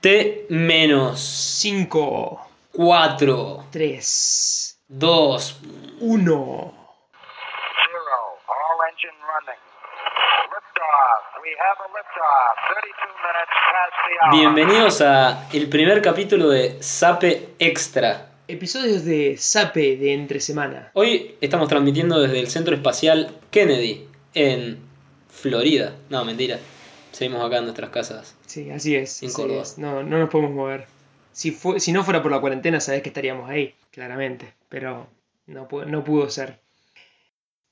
T menos 5, 4, 3, 2. 1. Zero. All engine running. Liftoff. We have a liftoff. 32 minutes past the hour. Bienvenidos a el primer capítulo de Sape Extra. Episodios de Sape de entre semana. Hoy estamos transmitiendo desde el Centro Espacial Kennedy en Florida. No, mentira. Seguimos acá en nuestras casas. Sí, así es. En Córdoba. es. No, no nos podemos mover. Si, fue, si no fuera por la cuarentena, sabés que estaríamos ahí, claramente. Pero no, no pudo ser.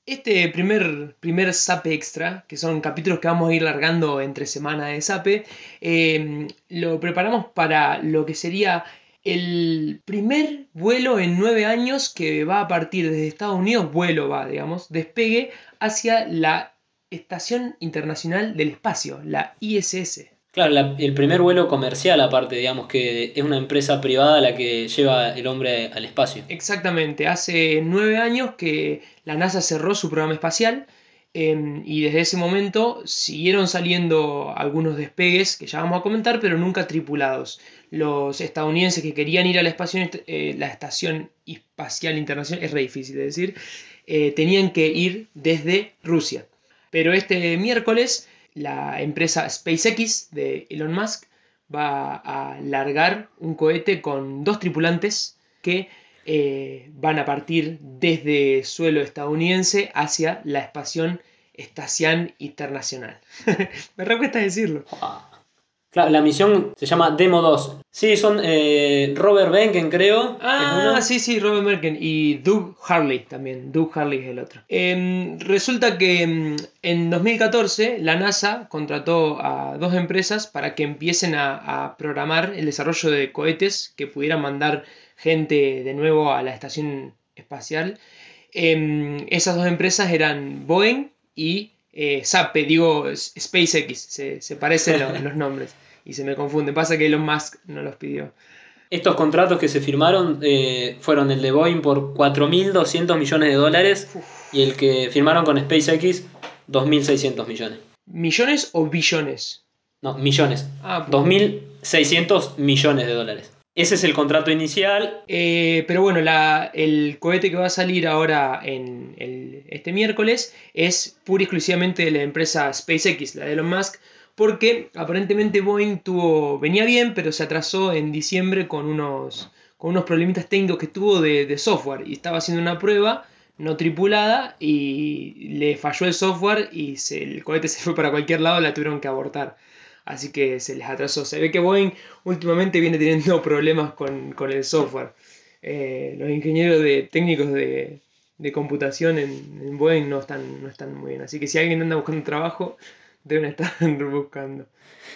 Este primer, primer Sape Extra, que son capítulos que vamos a ir largando entre semana de Sape, eh, lo preparamos para lo que sería el primer vuelo en nueve años que va a partir desde Estados Unidos, vuelo va, digamos, despegue hacia la Estación Internacional del Espacio, la ISS. Claro, la- el primer vuelo comercial aparte, digamos que es una empresa privada la que lleva el hombre al espacio. Exactamente, hace nueve años que la NASA cerró su programa espacial em, y desde ese momento siguieron saliendo algunos despegues que ya vamos a comentar, pero nunca tripulados. Los estadounidenses que querían ir a la, espacio- eh, la Estación Espacial Internacional, es re difícil de decir, eh, tenían que ir desde Rusia. Pero este miércoles la empresa SpaceX de Elon Musk va a largar un cohete con dos tripulantes que eh, van a partir desde suelo estadounidense hacia la Estación Internacional. Me recuesta decirlo. Claro, la misión se llama Demo 2. Sí, son eh, Robert Benken, creo. Ah, sí, sí, Robert Merken y Doug Harley también. Doug Harley es el otro. Em, resulta que em, en 2014 la NASA contrató a dos empresas para que empiecen a, a programar el desarrollo de cohetes que pudieran mandar gente de nuevo a la estación espacial. Em, esas dos empresas eran Boeing y eh, Sape, digo SpaceX, se, se parecen los, los nombres y se me confunden. Pasa que Elon Musk no los pidió. Estos contratos que se firmaron eh, fueron el de Boeing por 4.200 millones de dólares y el que firmaron con SpaceX 2.600 millones. ¿Millones o billones? No, millones. Ah, 2.600 millones de dólares. Ese es el contrato inicial. Eh, pero bueno, el cohete que va a salir ahora en este miércoles es pura y exclusivamente de la empresa SpaceX, la de Elon Musk, porque aparentemente Boeing tuvo, venía bien, pero se atrasó en diciembre con unos, con unos problemitas técnicos que tuvo de, software y estaba haciendo una prueba no tripulada y le falló el software y el cohete se fue para cualquier lado, la tuvieron que abortar. Así que se les atrasó. Se ve que Boeing últimamente viene teniendo problemas con, con el software. Eh, los ingenieros de, técnicos de, de computación en, en Boeing no están, no están muy bien. Así que si alguien anda buscando trabajo, deben estar buscando.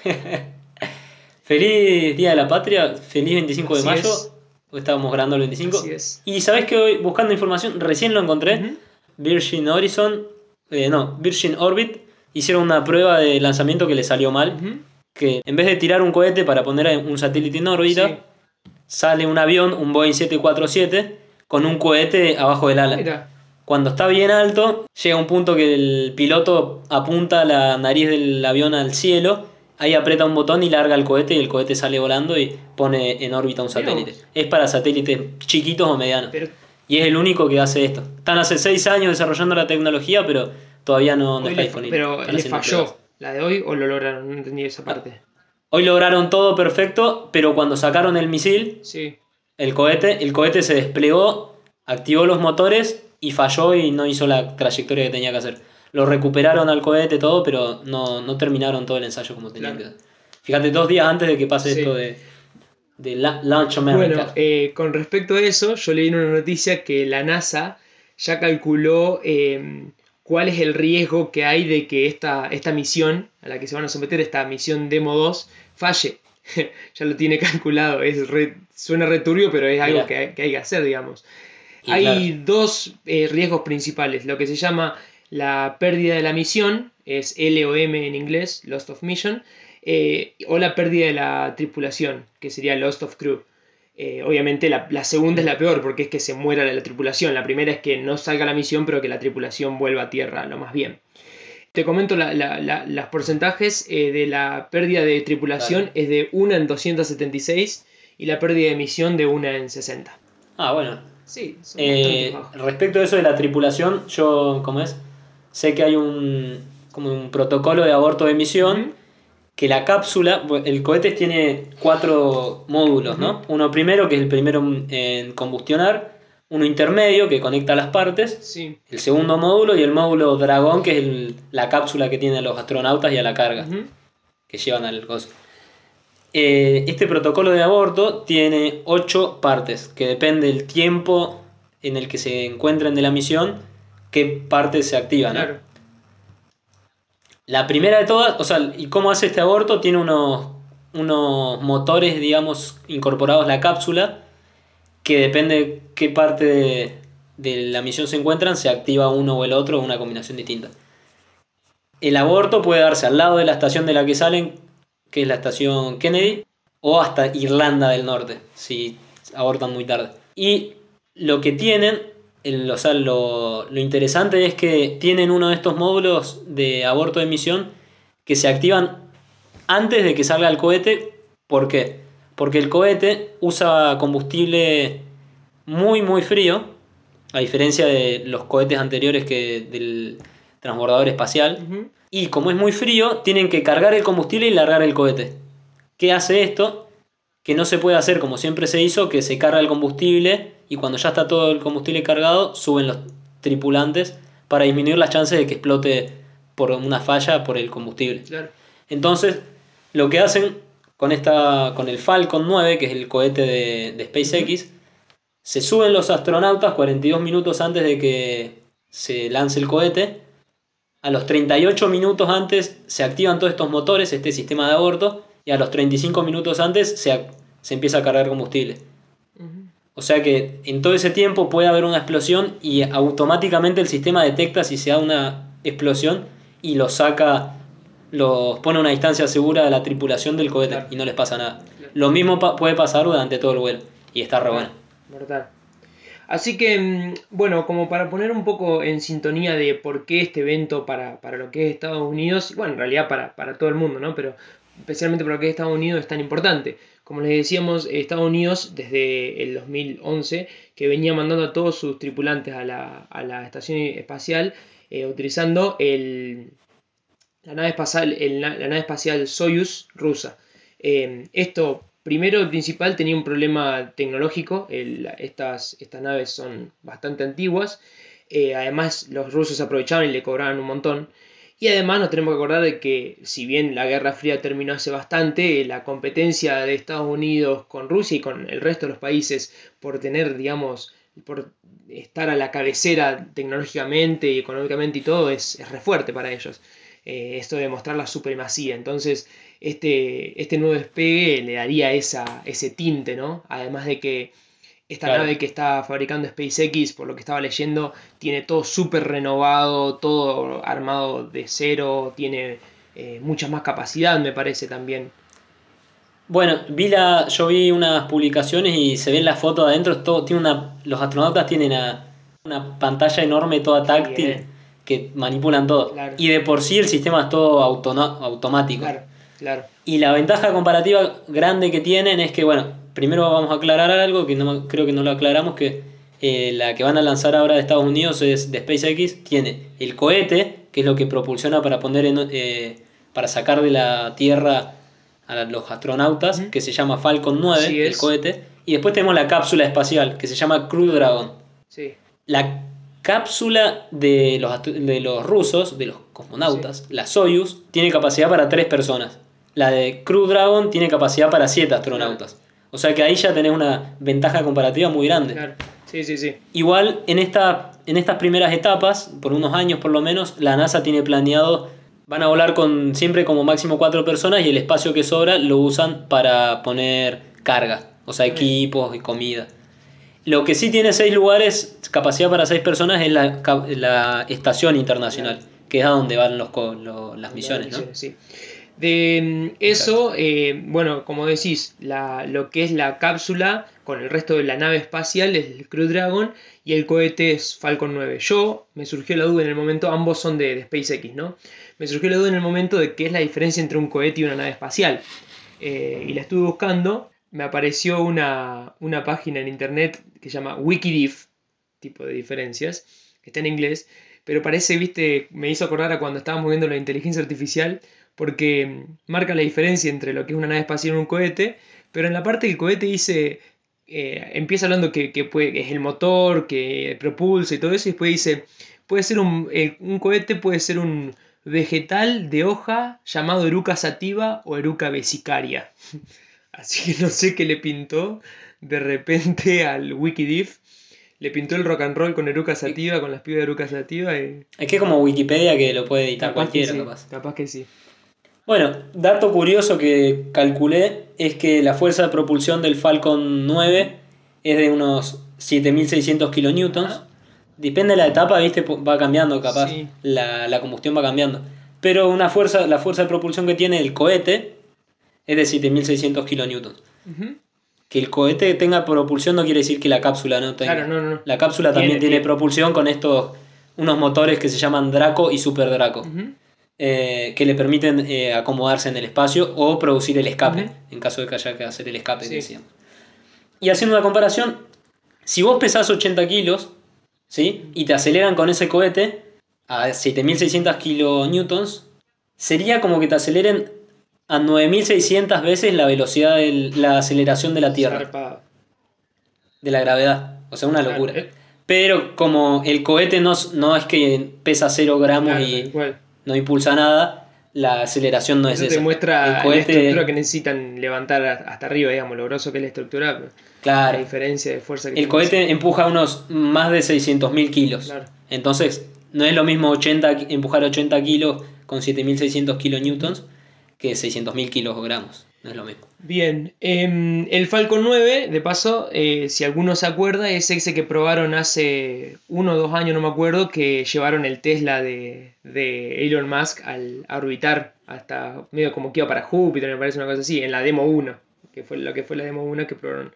Feliz Día de la Patria, feliz 25 de mayo. es. Hoy estábamos grabando el 25. Así es. Y sabes que hoy, buscando información, recién lo encontré. Ujú. Virgin Horizon, eh, no, Virgin Orbit, hicieron una prueba de lanzamiento que le salió mal. Que en vez de tirar un cohete para poner un satélite en órbita, Sí. sale un avión, un Boeing 747, con un cohete abajo del ala. Mira, Cuando está bien alto, llega un punto que el piloto apunta la nariz del avión al cielo, ahí aprieta un botón y larga el cohete y el cohete sale volando y pone en órbita un satélite. Es para satélites chiquitos o medianos. pero Y es el único que hace esto. Están hace seis años desarrollando la tecnología, pero todavía no, no está le, disponible. pero le falló pruebas. la de hoy o lo lograron. No entendí esa parte. Hoy lograron todo perfecto, pero cuando sacaron el misil, Sí. el cohete, el cohete se desplegó, activó los motores y falló y no hizo la trayectoria que tenía que hacer. Lo recuperaron al cohete todo, pero no, no terminaron todo el ensayo como tenían Claro. que Fíjate, dos días antes de que pase Sí. esto de, de la- Launch America. Bueno, eh, con respecto a eso, yo leí en una noticia que la NASA ya calculó eh, cuál es el riesgo que hay de que esta, esta misión a la que se van a someter, esta misión Demo 2, falle. ya lo tiene calculado. Es re- suena returbio, pero es algo que hay, que hay que hacer, digamos. Y hay claro. dos eh, riesgos principales. Lo que se llama la pérdida de la misión, es LOM en inglés, Lost of Mission, eh, o la pérdida de la tripulación, que sería Lost of Crew. Eh, obviamente la, la segunda es la peor porque es que se muera la, la tripulación. La primera es que no salga la misión pero que la tripulación vuelva a tierra lo más bien. Te comento la- la- la- los porcentajes eh, de la pérdida de tripulación es de 1 en 276 y la pérdida de emisión de 1 en 60. Ah, bueno. Sí, son Eh, respecto a eso de la tripulación, yo, ¿cómo es? Sé que hay un, como un protocolo de aborto de emisión, Ujú. Que la cápsula, el cohete tiene cuatro módulos, ¿no? Uno primero, que es el primero en combustionar, uno intermedio, que conecta las partes, Sí. el segundo módulo y el módulo dragón, que es el- la cápsula que tiene a los astronautas y a la carga, que llevan al coso. Eh, este protocolo de aborto tiene ocho partes, que depende del tiempo en el que se encuentren de la misión, qué partes se activan. ¿no? La primera de todas, o sea, ¿y cómo hace este aborto? Tiene unos, unos motores, digamos, incorporados a la cápsula, que depende de qué parte de la misión se encuentran, se activa uno o el otro, o una combinación distinta. El aborto puede darse al lado de la estación de la que salen, que es la estación Kennedy, o hasta Irlanda del Norte, si abortan muy tarde. Y lo que tienen, el- o sea, lo, lo interesante es que tienen uno de estos módulos de aborto de misión que se activan antes de que salga el cohete. ¿Por qué? Porque el cohete usa combustible muy, muy frío, a diferencia de los cohetes anteriores que del transbordador espacial. Y como es muy frío, tienen que cargar el combustible y largar el cohete. ¿Qué hace esto? Que no se puede hacer como siempre se hizo, que se carga el combustible y cuando ya está todo el combustible cargado, suben los tripulantes para disminuir las chances de que explote por una falla por el combustible. Claro. Entonces, lo que hacen con, esta, con el Falcon 9, que es el cohete de, de SpaceX, se suben los astronautas 42 minutos antes de que se lance el cohete. A los 38 minutos antes se activan todos estos motores, este sistema de aborto, y a los 35 minutos antes se, se empieza a cargar combustible. O sea que en todo ese tiempo puede haber una explosión y automáticamente el sistema detecta si se da una explosión y lo saca, los pone a una distancia segura de la tripulación del cohete Claro. y no les pasa nada. Claro. Lo mismo pa- puede pasar durante todo el vuelo y está re bueno. Mortal. Así que, mm, bueno, como para poner un poco en sintonía de por qué este evento para, para lo que es Estados Unidos, y bueno, en realidad para, para todo el mundo, ¿no? Pero especialmente lo que es Estados Unidos es tan importante. Como les decíamos, Estados Unidos desde el 2011, que venía mandando a todos sus tripulantes a la, a la estación espacial, eh, utilizando el, la, nave espacial, el- la nave espacial Soyuz rusa. Eh, esto, primero principal, tenía un problema tecnológico. estas naves son bastante antiguas. Eh, además, los rusos aprovechaban y le cobraban un montón. Y además nos tenemos que acordar de que si bien la Guerra Fría terminó hace bastante, la competencia de Estados Unidos con Rusia y con el resto de los países por tener, digamos, por estar a la cabecera tecnológicamente y económicamente y todo es, es re fuerte para ellos. Eh, esto de mostrar la supremacía. Entonces, este, este nuevo despegue le daría esa, ese tinte, ¿no? Además de que esta Claro. nave que está fabricando SpaceX, por lo que estaba leyendo, tiene todo súper renovado, todo armado de cero, tiene eh, mucha más capacidad, me parece también. Bueno, vi la, yo vi unas publicaciones y se ven las fotos adentro, todo, tiene una, los astronautas tienen a- una pantalla enorme toda táctil Bien. que manipulan todo. Claro. Y de por sí el sistema es todo autono- automático. Claro, claro. Y la ventaja comparativa grande que tienen es que, bueno, primero vamos a aclarar algo que no, creo que no lo aclaramos, que eh, la que van a lanzar ahora de Estados Unidos es de SpaceX, tiene el cohete, que es lo que propulsiona para poner en, eh, para sacar de la Tierra a los astronautas, que se llama Falcon 9, Así el cohete, y después tenemos la cápsula espacial, que se llama Crew Dragon. Sí, La cápsula de los, de los rusos, de los cosmonautas, la Soyuz, tiene capacidad para tres personas. La de Crew Dragon tiene capacidad para siete astronautas. O sea que ahí ya tenés una ventaja comparativa muy grande. claro. Sí, sí, sí. Igual en, esta, en estas primeras etapas, por unos años por lo menos, la NASA tiene planeado, van a volar con siempre como máximo cuatro personas y el espacio que sobra lo usan para poner carga, o sea, equipos y comida. Lo que sí tiene seis lugares, capacidad para seis personas, es la, la estación internacional, que es a donde van los, co- lo- las misiones, ¿no? sí. De mm, eso, eh, bueno, como decís, la- lo que es la cápsula con el resto de la nave espacial es el Crew Dragon y el cohete es Falcon 9. Yo me surgió la duda en el momento, ambos son de, de SpaceX, ¿no? Me surgió la duda en el momento de qué es la diferencia entre un cohete y una nave espacial. Eh, y la estuve buscando, me apareció una, una página en internet que se llama Wikidif, tipo de diferencias, que está en inglés, pero parece, viste, me hizo acordar a cuando estábamos viendo la inteligencia artificial, porque marca la diferencia entre lo que es una nave espacial y un cohete, pero en la parte del cohete dice, eh, empieza hablando que, que puede- que es el motor, que propulsa y todo eso, y después dice, puede ser un, eh, un cohete, puede ser un vegetal de hoja llamado eruca sativa o eruca vesicaria. Así que no sé qué le pintó de repente al Wikidif. Le pintó el rock and roll con eruca sativa, con las pibas de eruca sativa y... Es que es como Wikipedia que lo puede editar Capaz que cualquiera, sí, capaz. capaz que sí. Bueno, dato curioso que calculé es que la fuerza de propulsión del Falcon 9 es de unos 7600 kilonewtons. Depende de la etapa, viste, va cambiando capaz. Sí. La, la combustión va cambiando. Pero una fuerza, la fuerza de propulsión que tiene el cohete es de 7600 kilonewtons. Que el cohete tenga propulsión no quiere decir que la cápsula no tenga. Claro, no, no. La cápsula también Tiene- tiene, tiene. propulsión con estos unos motores que se llaman Draco y Super Draco. Eh, que le permiten eh, acomodarse en el espacio o producir el escape, en caso de que haya que hacer el escape, Sí. decíamos. Y haciendo una comparación, si vos pesás 80 kilos, ¿sí? Y te aceleran con ese cohete a 7600 kilonewtons, sería como que te aceleren a 9600 veces la velocidad de la aceleración de la Tierra de la gravedad. O sea, una locura. eh, Pero como el cohete no, es- no es que pesa 0 gramos y. no impulsa nada, la aceleración no es Eso esa. te muestra el la cohete, estructura que necesitan levantar hasta arriba, digamos, lo grosso que es la estructura, pero la claro, diferencia de fuerza que el cohete empuja unos más de 600.000 kilos. Claro. Entonces, no es lo mismo 80, ki- empujar 80 kilos con 7.600 kilonewtons que 600.000 kilogramos. No es lo mismo. Bien, em, el Falcon 9, de paso, eh, si alguno se acuerda, es ese que probaron hace uno o dos años, no me acuerdo, que llevaron el Tesla de, de Elon Musk al a orbitar hasta medio como que iba para Júpiter, me parece una cosa así, en la demo 1, que fue lo que fue la demo 1 que probaron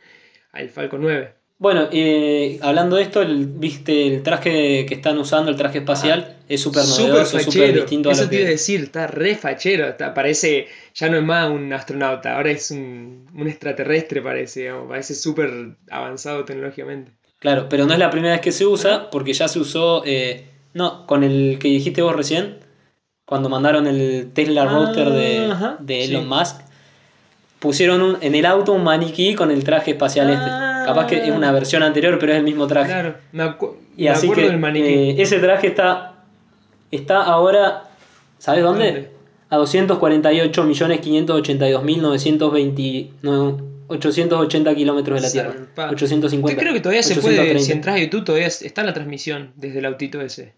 al Falcon 9. Bueno, eh, hablando de esto, el, viste el traje que están usando, el traje espacial, es súper novedoso, súper distinto a eso lo te iba a que... decir, está re fachero, está, parece, ya no es más un astronauta, ahora es un, un extraterrestre parece, digamos, parece súper avanzado tecnológicamente. Claro, pero no es la primera vez que se usa, porque ya se usó, eh, no, con el que dijiste vos recién, cuando mandaron el Tesla Ah, Roadster de, ajá, de Elon sí. Musk, pusieron un- en el auto un maniquí con el traje espacial Ah. este. Capaz que es una versión anterior, pero es el mismo traje. Claro, me, acu- y me así acuerdo que del maniquí. eh, ese traje está, está ahora, ¿sabes dónde? ¿Dónde? A 248.582.920 no, 880 kilómetros de la Tierra. Zarpado. 850. Yo creo que todavía se puede, 830. si entras a YouTube, todavía está la transmisión desde el autito ese.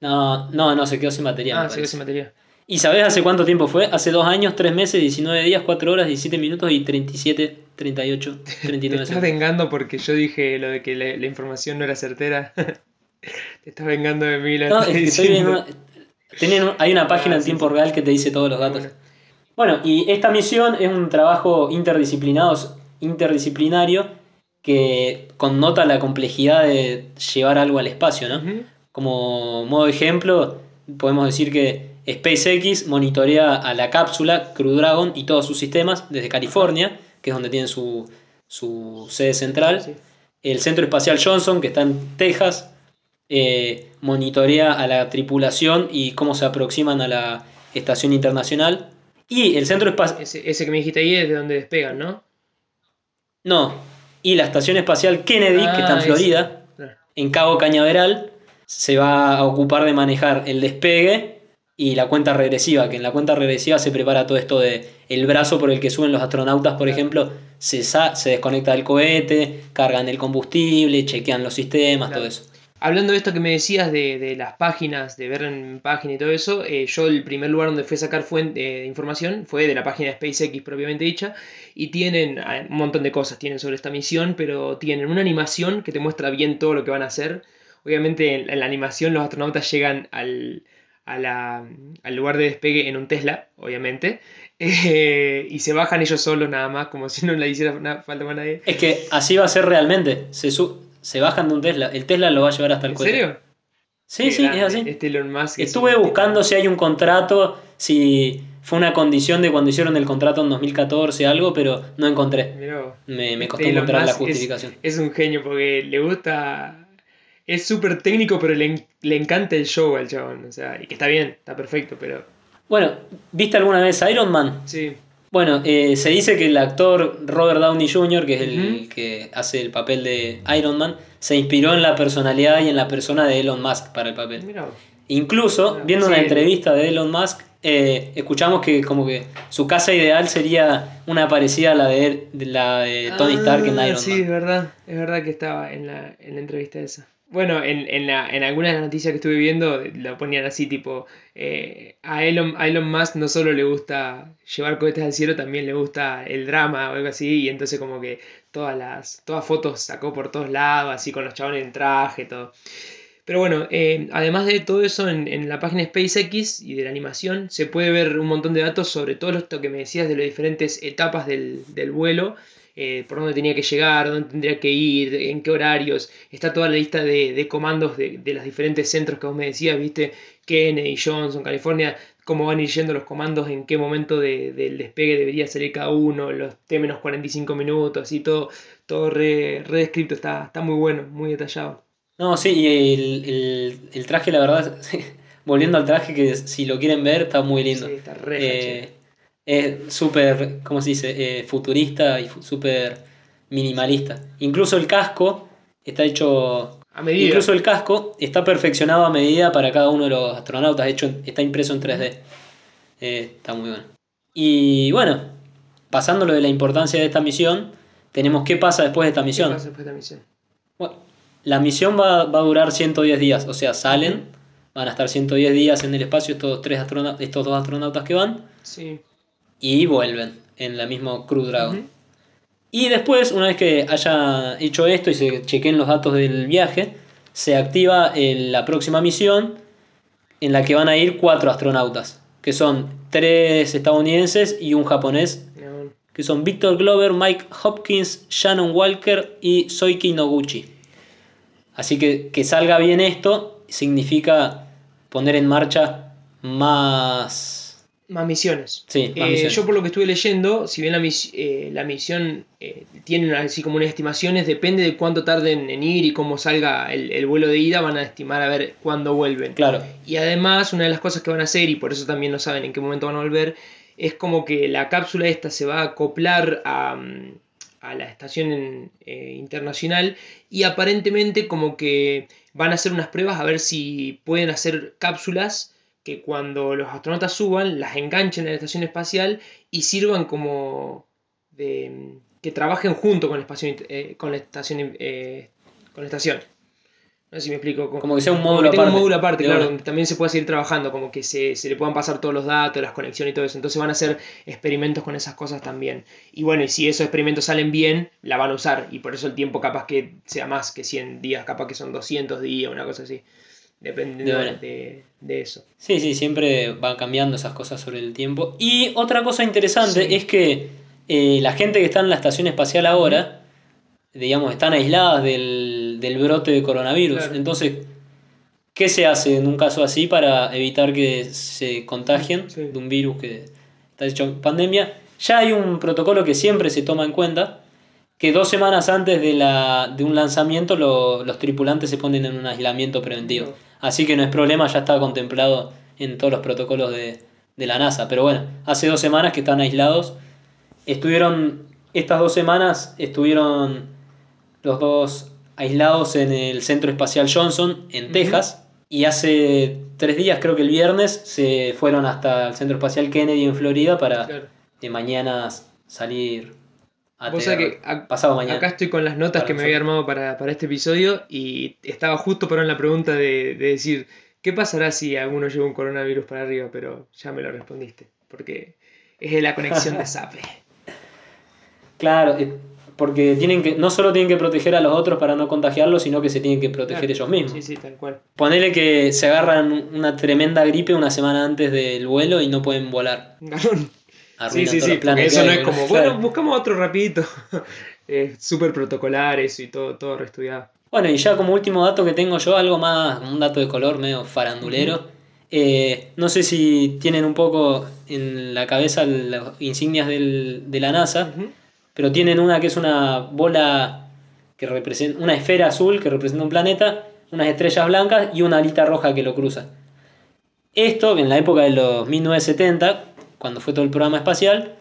No, no, no, se quedó sin batería. me ah, sí, parece. ese material. ¿Y sabés hace cuánto tiempo fue? Hace dos años, tres meses, 19 días, 4 horas, 17 minutos y 37, 38, Te 39 estás segundos. vengando porque yo dije lo de que la, la información no era certera. Te estás vengando de mí. Lo No, estás estoy tienen hay una página Ah, en sí, tiempo real que te dice todos los datos. Bueno. Bueno, y esta misión es un trabajo interdisciplinado, interdisciplinario que connota la complejidad de llevar algo al espacio, ¿no? Como modo de ejemplo, podemos decir que SpaceX monitorea a la cápsula Crew Dragon y todos sus sistemas desde California, que es donde tienen su, su sede central. Sí. El Centro Espacial Johnson, que está en Texas, eh, monitorea a la tripulación y cómo se aproximan a la estación internacional. Y el Centro Espacial... Ese, ese que me dijiste ahí es de donde despegan, ¿no? No. Y la Estación Espacial Kennedy, que está en Ah, Florida, ese. En Cabo Cañaveral, se va a ocupar de manejar el despegue y la cuenta regresiva, que en la cuenta regresiva se prepara todo esto de el brazo por el que suben los astronautas, por ejemplo, se, se desconecta del cohete, cargan el combustible, chequean los sistemas, Claro. todo eso. Hablando de esto que me decías de, de las páginas, de ver en página y todo eso, eh, yo el primer lugar donde fui a sacar fuente, de información fue de la página de SpaceX propiamente dicha, y tienen ah, un montón de cosas tienen sobre esta misión, pero tienen una animación que te muestra bien todo lo que van a hacer. Obviamente en, en la animación los astronautas llegan al, a la- al lugar de despegue en un Tesla, obviamente, eh, y se bajan ellos solos nada más, como si no le hiciera falta más nadie. Es que así va a ser realmente. Se, su- se bajan de un Tesla. El Tesla lo va a llevar hasta el ¿En cohete. serio? Sí, Qué sí, grande, es así. Este Elon Musk Estuve buscando si hay un contrato, si fue una condición de cuando hicieron el contrato en 2014, algo, pero no encontré. Me, me costó encontrar la es- justificación. Es, un genio porque le gusta. Es súper técnico, pero le, le encanta el show al chabón. O sea, y que está bien, está perfecto, pero. Bueno, ¿viste alguna vez Iron Man? Sí. Bueno, eh, se dice que el actor Robert Downey Jr., que es el que hace el papel de Iron Man, se inspiró en la personalidad y en la persona de Elon Musk para el papel. Mira. Incluso, viendo sí. una entrevista de Elon Musk, eh, escuchamos que como que su casa ideal sería una parecida a la de, de la de Tony Stark en Ah, Iron Sí, Man. es verdad. Es verdad que estaba en la, en la entrevista esa. Bueno, en, en, la, en algunas de las noticias que estuve viendo lo ponían así, tipo, eh, a Elon, a Elon Musk no solo le gusta llevar cohetes al cielo, también le gusta el drama o algo así, y entonces como que todas las todas fotos sacó por todos lados, así con los chabones en traje, todo. Pero bueno, eh, además de todo eso, en, en la página SpaceX y de la animación se puede ver un montón de datos sobre todo esto que me decías de las diferentes etapas del, del vuelo, eh, por dónde tenía que llegar, dónde tendría que ir, en qué horarios. Está toda la lista de, de comandos de, de los diferentes centros que vos me decías, viste, Kennedy, Johnson, California, cómo van a ir yendo los comandos, en qué momento de- del despegue debería salir cada uno, los T-45 minutos, y todo, todo re, está, está muy bueno, muy detallado. No, sí, y el, el- el traje, la verdad, volviendo al traje, que si lo quieren ver, está muy lindo. Sí, está re Eh, es súper, ¿cómo se dice? Eh, futurista y fu- súper minimalista. Incluso el casco está hecho... A medida. Incluso el casco está perfeccionado a medida para cada uno de los astronautas. De hecho, está impreso en 3D. Eh, está muy bueno. Y bueno, pasando lo de la importancia de esta misión, tenemos qué pasa después de esta ¿Qué misión. pasa después de esta misión? Bueno, la misión va, va a durar 110 días, o sea, salen, van a estar 110 días en el espacio estos, tres astrona- estos dos astronautas que van Sí. Y vuelven en la misma Crew Dragon. Y después, una vez que haya hecho esto y se chequen los datos del viaje, se activa eh, la próxima misión en la que van a ir cuatro astronautas, que son tres estadounidenses y un japonés, No, que son Victor Glover, Mike Hopkins, Shannon Walker y Soiki Noguchi. Así que que salga bien esto significa poner en marcha más... Más misiones. Sí, más Eh, misiones. yo por lo que estuve leyendo, si bien la, mis- eh, la misión eh, tiene así como unas estimaciones, depende de cuánto tarden en ir y cómo salga el, el vuelo de ida, van a estimar a ver cuándo vuelven. Claro, Y además, una de las cosas que van a hacer, y por eso también no saben en qué momento van a volver, es como que la cápsula esta se va a acoplar a, mm, a la estación en- internacional y aparentemente como que van a hacer unas pruebas a ver si pueden hacer cápsulas que cuando los astronautas suban las enganchen a la estación espacial y sirvan como de que trabajen junto con la, espacio- eh, con la estación eh, con la estación no sé si me explico como que sea un módulo aparte. un módulo aparte, claro, donde también se pueda seguir trabajando, como que se, se le puedan pasar todos los datos, las conexiones y todo eso. Entonces van a hacer experimentos con esas cosas también. Y bueno, y si esos experimentos salen bien, la van a usar. Y por eso el tiempo capaz que sea más que 100 días, capaz que son 200 días, una cosa así. Dependiendo De de, eso. Sí, sí, siempre van cambiando esas cosas sobre el tiempo. Y otra cosa interesante Sí. es que eh, la gente que está en la estación espacial ahora, digamos, están aisladas del, del brote de coronavirus. Claro. Entonces, ¿qué se hace en un caso así para evitar que se contagien Sí. de un virus que está hecho pandemia? Ya hay un protocolo que siempre se toma en cuenta, que dos semanas antes de, la, de un lanzamiento lo- los tripulantes se ponen en un aislamiento preventivo. Así que no es problema, ya está contemplado en todos los protocolos de, de la NASA. Pero bueno, hace dos semanas que están aislados. Estuvieron, estas dos semanas estuvieron los dos aislados en el Centro Espacial Johnson, en. Texas. Y hace tres días, creo que el viernes, se fueron hasta el Centro Espacial Kennedy en Florida para Claro. de mañana salir Vos Tierra. sabés que ac- pasado mañana. Acá estoy con las notas Para que me había armado para, para este episodio y estaba justo para la pregunta de, de decir, ¿qué pasará si alguno lleva un coronavirus para arriba? Pero ya me lo respondiste, porque es de la conexión de Sape. Claro, eh, Porque tienen que, no solo tienen que proteger a los otros para no contagiarlos, sino que se tienen que proteger Claro. ellos mismos. Sí, sí, tal cual. Ponele que se agarran una tremenda gripe una semana antes del vuelo y no pueden volar. Garón. Sí, Arruinan sí, sí, porque que eso no es como, claro. bueno, buscamos otro rapidito. es súper protocolar eso y todo, todo reestudiado. Bueno, y ya como último dato que tengo yo, algo más, un dato de color medio farandulero. Eh, no sé si tienen un poco en la cabeza las insignias del- de la NASA, pero tienen una que es una bola que representa, una esfera azul que representa un planeta, unas estrellas blancas y una alita roja que lo cruza. Esto, en la época de los 1970, cuando fue todo el programa espacial,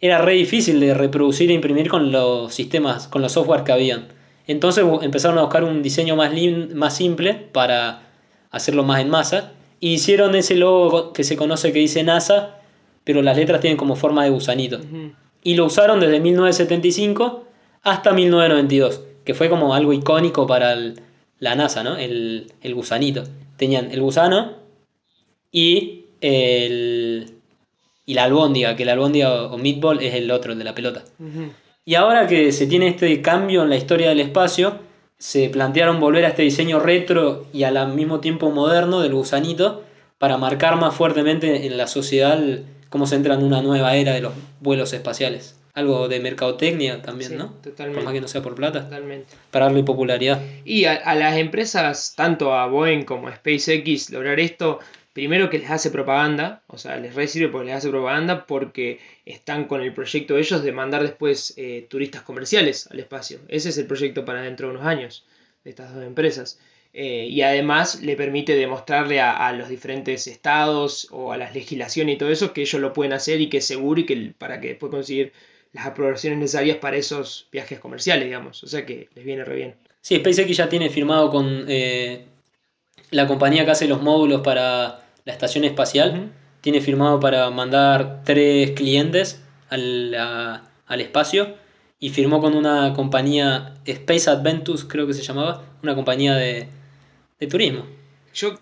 era re difícil de reproducir e imprimir con los sistemas, con los software que habían. Entonces empezaron a buscar un diseño más, más simple para hacerlo más en masa. Y hicieron ese logo que se conoce que dice NASA, pero las letras tienen como forma de gusanito. Ujú. Y lo usaron desde 1975 hasta 1992, que fue como algo icónico para el- la NASA, ¿no? El, el gusanito. Tenían el gusano y el y la albóndiga, que la albóndiga o meatball es el otro, el de la pelota. Y ahora que se tiene este cambio en la historia del espacio, se plantearon volver a este diseño retro y al mismo tiempo moderno del gusanito para marcar más fuertemente en la sociedad cómo se entra en una nueva era de los vuelos espaciales. Algo de mercadotecnia también, Sí, ¿no? totalmente. Por más que no sea por plata, Totalmente. para darle popularidad. Y a, a las empresas, tanto a Boeing como a SpaceX, lograr esto, primero que les hace propaganda, o sea, les re sirve porque les hace propaganda porque están con el proyecto de ellos de mandar después eh, turistas comerciales al espacio. Ese es el proyecto para dentro de unos años de estas dos empresas. Eh, y además le permite demostrarle a, a los diferentes estados o a las legislaciones y todo eso que ellos lo pueden hacer y que es seguro y que para que después conseguir las aprobaciones necesarias para esos viajes comerciales, digamos. O sea que les viene re bien. Sí, SpaceX ya tiene firmado con eh, la compañía que hace los módulos para la estación espacial. Tiene firmado para mandar tres clientes al, a- al espacio. Y firmó con una compañía, Space Adventures creo que se llamaba, una compañía de, de turismo. Yo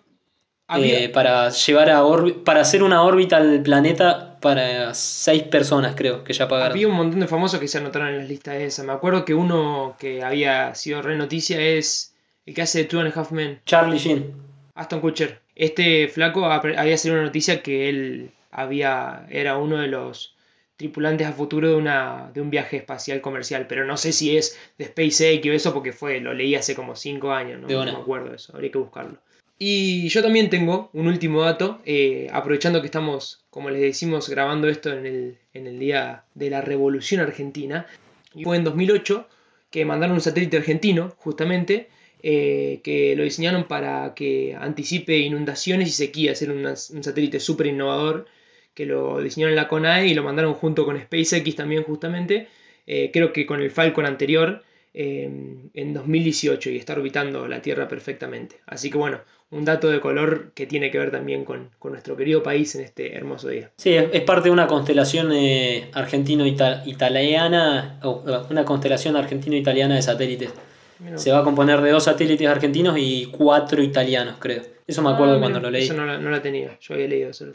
había, Eh, para llevar a para hacer una órbita al planeta para seis personas, creo, que ya pagaron. había un montón de famosos que se anotaron en las listas esas. Me acuerdo que uno que había sido re noticia es el que hace de Two and a Half Men, Charlie Sheen. Aston Kutcher. Este flaco había salido una noticia que él había era uno de los tripulantes a futuro de una de un viaje espacial comercial, pero no sé si es de SpaceX o eso porque fue lo leí hace como 5 años, ¿no? Me acuerdo eso, habría que buscarlo. Y yo también tengo un último dato, eh, aprovechando que estamos, como les decimos, grabando esto en el, en el día de la Revolución Argentina. Y fue en 2008 que mandaron un satélite argentino, justamente, eh, que lo diseñaron para que anticipe inundaciones y sequías. Era un satélite súper innovador que lo diseñaron en la CONAE y lo mandaron junto con SpaceX también, justamente. Eh, creo que con el Falcon anterior eh, en 2018 y está orbitando la Tierra perfectamente. Así que bueno, un dato de color que tiene que ver también con, nuestro querido país en este hermoso día. Sí, es, parte de una constelación eh, argentino-italiana, eh, una constelación argentino-italiana de satélites. Mira. Se va a componer de dos satélites argentinos y cuatro italianos, creo. Eso me acuerdo Ah, cuando lo leí. Eso no, no la tenía, yo había leído eso.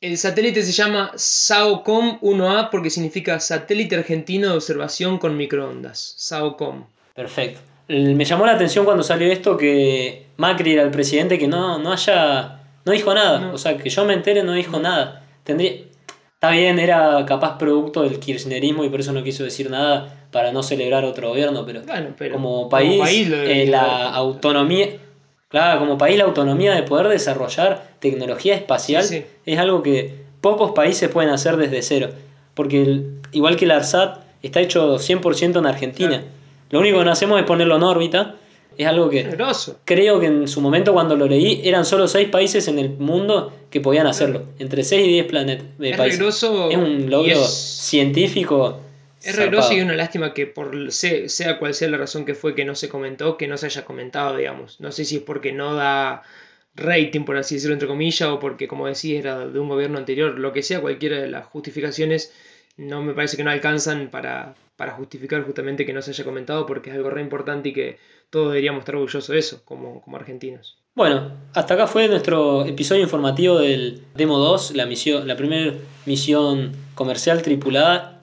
El satélite se llama SAOCOM 1A porque significa Satélite Argentino de Observación con Microondas. SAOCOM. Perfecto. Me llamó la atención cuando salió esto que Macri era el presidente que no, no haya. no dijo nada. No. O sea, que yo me entere no dijo nada. Tendría. Está bien, era capaz producto del kirchnerismo y por eso no quiso decir nada para no celebrar otro gobierno, pero Bueno, pero como país, eh, la autonomía, claro, como país la autonomía de poder desarrollar tecnología espacial Sí, sí. es algo que pocos países pueden hacer desde cero, porque el- igual que el ARSAT está hecho 100% en Argentina. Claro. Lo único que no hacemos es ponerlo en órbita, es algo que creo que en su momento cuando lo leí eran solo seis países en el mundo que podían hacerlo, entre 6 y 10 planet, eh, Es países. es un logro es- científico. Es re grosso zarpado. y una lástima que por se- sea cual sea la razón que fue que no se comentó, que no se haya comentado, digamos. No sé si es porque no da rating, por así decirlo, entre comillas, o porque, como decís, era de un gobierno anterior. Lo que sea, cualquiera de las justificaciones, no me parece que no alcanzan para, para justificar justamente que no se haya comentado, porque es algo re importante y que todos deberíamos estar orgullosos de eso, como, como argentinos. Bueno, hasta acá fue nuestro episodio informativo del Demo 2, la, misión, la primera misión comercial tripulada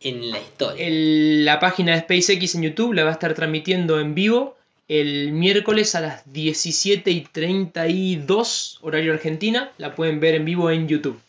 en la historia. La página de SpaceX en YouTube la va a estar transmitiendo en vivo el miércoles a las 17 y 32 horario Argentina. La pueden ver en vivo en YouTube.